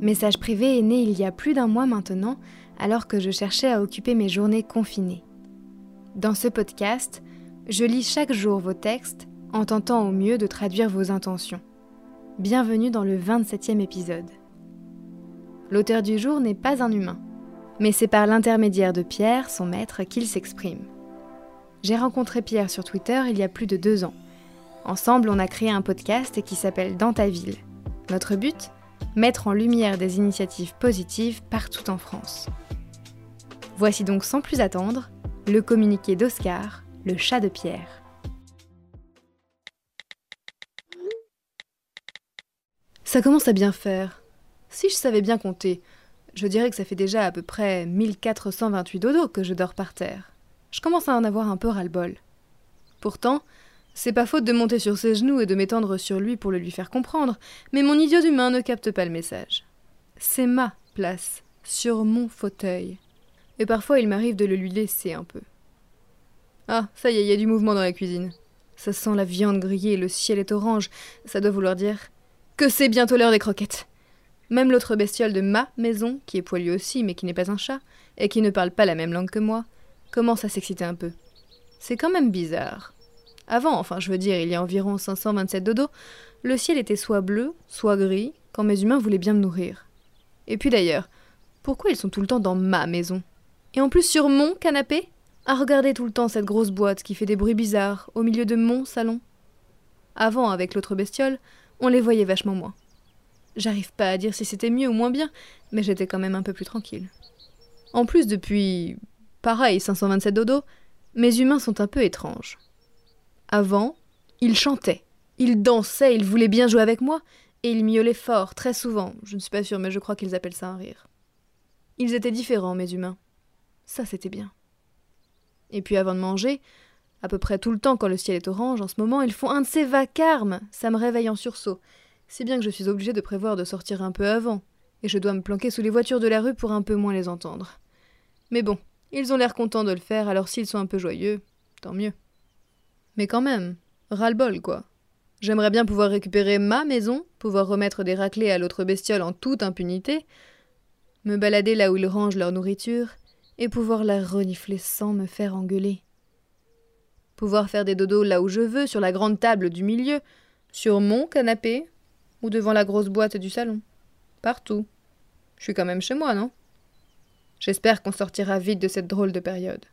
Message privé est né il y a plus d'un mois maintenant, alors que je cherchais à occuper mes journées confinées. Dans ce podcast, je lis chaque jour vos textes en tentant au mieux de traduire vos intentions. Bienvenue dans le 27e épisode. L'auteur du jour n'est pas un humain, mais c'est par l'intermédiaire de Pierre, son maître, qu'il s'exprime. J'ai rencontré Pierre sur Twitter il y a plus de deux ans. Ensemble, on a créé un podcast qui s'appelle Dans ta ville. Notre but? Mettre en lumière des initiatives positives partout en France. Voici donc sans plus attendre le communiqué d'Oscar, le chat de Pierre. Ça commence à bien faire. Si je savais bien compter, je dirais que ça fait déjà à peu près 1428 dodo que je dors par terre. Je commence à en avoir un peu ras-le-bol. Pourtant, c'est pas faute de monter sur ses genoux et de m'étendre sur lui pour le lui faire comprendre, mais mon idiot d'humain ne capte pas le message. C'est ma place, sur mon fauteuil. Et parfois il m'arrive de le lui laisser un peu. Ah, ça y est, il y a du mouvement dans la cuisine. Ça sent la viande grillée, le ciel est orange, ça doit vouloir dire que c'est bientôt l'heure des croquettes. Même l'autre bestiole de ma maison, qui est poilu aussi, mais qui n'est pas un chat, et qui ne parle pas la même langue que moi, commence à s'exciter un peu. C'est quand même bizarre. Avant, enfin je veux dire, il y a environ 527 dodo, le ciel était soit bleu, soit gris, quand mes humains voulaient bien me nourrir. Et puis d'ailleurs, pourquoi ils sont tout le temps dans ma maison? Et en plus sur mon canapé? À regarder tout le temps cette grosse boîte qui fait des bruits bizarres au milieu de mon salon Avant, avec l'autre bestiole, on les voyait vachement moins. J'arrive pas à dire si c'était mieux ou moins bien, mais j'étais quand même un peu plus tranquille. En plus, depuis. pareil, 527 dodo, mes humains sont un peu étranges. Avant, ils chantaient, ils dansaient, ils voulaient bien jouer avec moi, et ils miaulaient fort, très souvent. Je ne suis pas sûre, mais je crois qu'ils appellent ça un rire. Ils étaient différents, mes humains. Ça, c'était bien. Et puis avant de manger, à peu près tout le temps quand le ciel est orange, en ce moment, ils font un de ces vacarmes. Ça me réveille en sursaut. C'est bien que je suis obligée de prévoir de sortir un peu avant, et je dois me planquer sous les voitures de la rue pour un peu moins les entendre. Mais bon, ils ont l'air contents de le faire, alors s'ils sont un peu joyeux, tant mieux. Mais quand même, ras-le-bol, quoi. J'aimerais bien pouvoir récupérer ma maison, pouvoir remettre des raclés à l'autre bestiole en toute impunité, me balader là où ils rangent leur nourriture, et pouvoir la renifler sans me faire engueuler. Pouvoir faire des dodos là où je veux, sur la grande table du milieu, sur mon canapé, ou devant la grosse boîte du salon. Partout. Je suis quand même chez moi, non? J'espère qu'on sortira vite de cette drôle de période,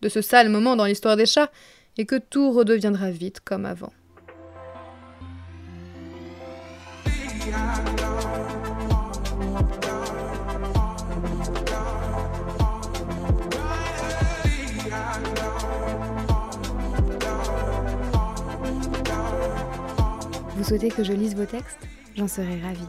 de ce sale moment dans l'histoire des chats, et que tout redeviendra vite comme avant. Vous souhaitez que je lise vos textes? J'en serai ravie.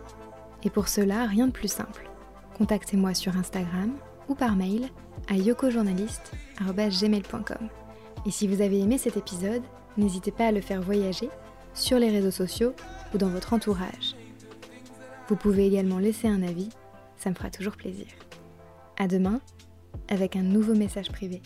Et pour cela, rien de plus simple. Contactez-moi sur Instagram ou par mail à yokojournaliste.gmail.com. Et si vous avez aimé cet épisode, n'hésitez pas à le faire voyager sur les réseaux sociaux ou dans votre entourage. Vous pouvez également laisser un avis, ça me fera toujours plaisir. À demain avec un nouveau message privé.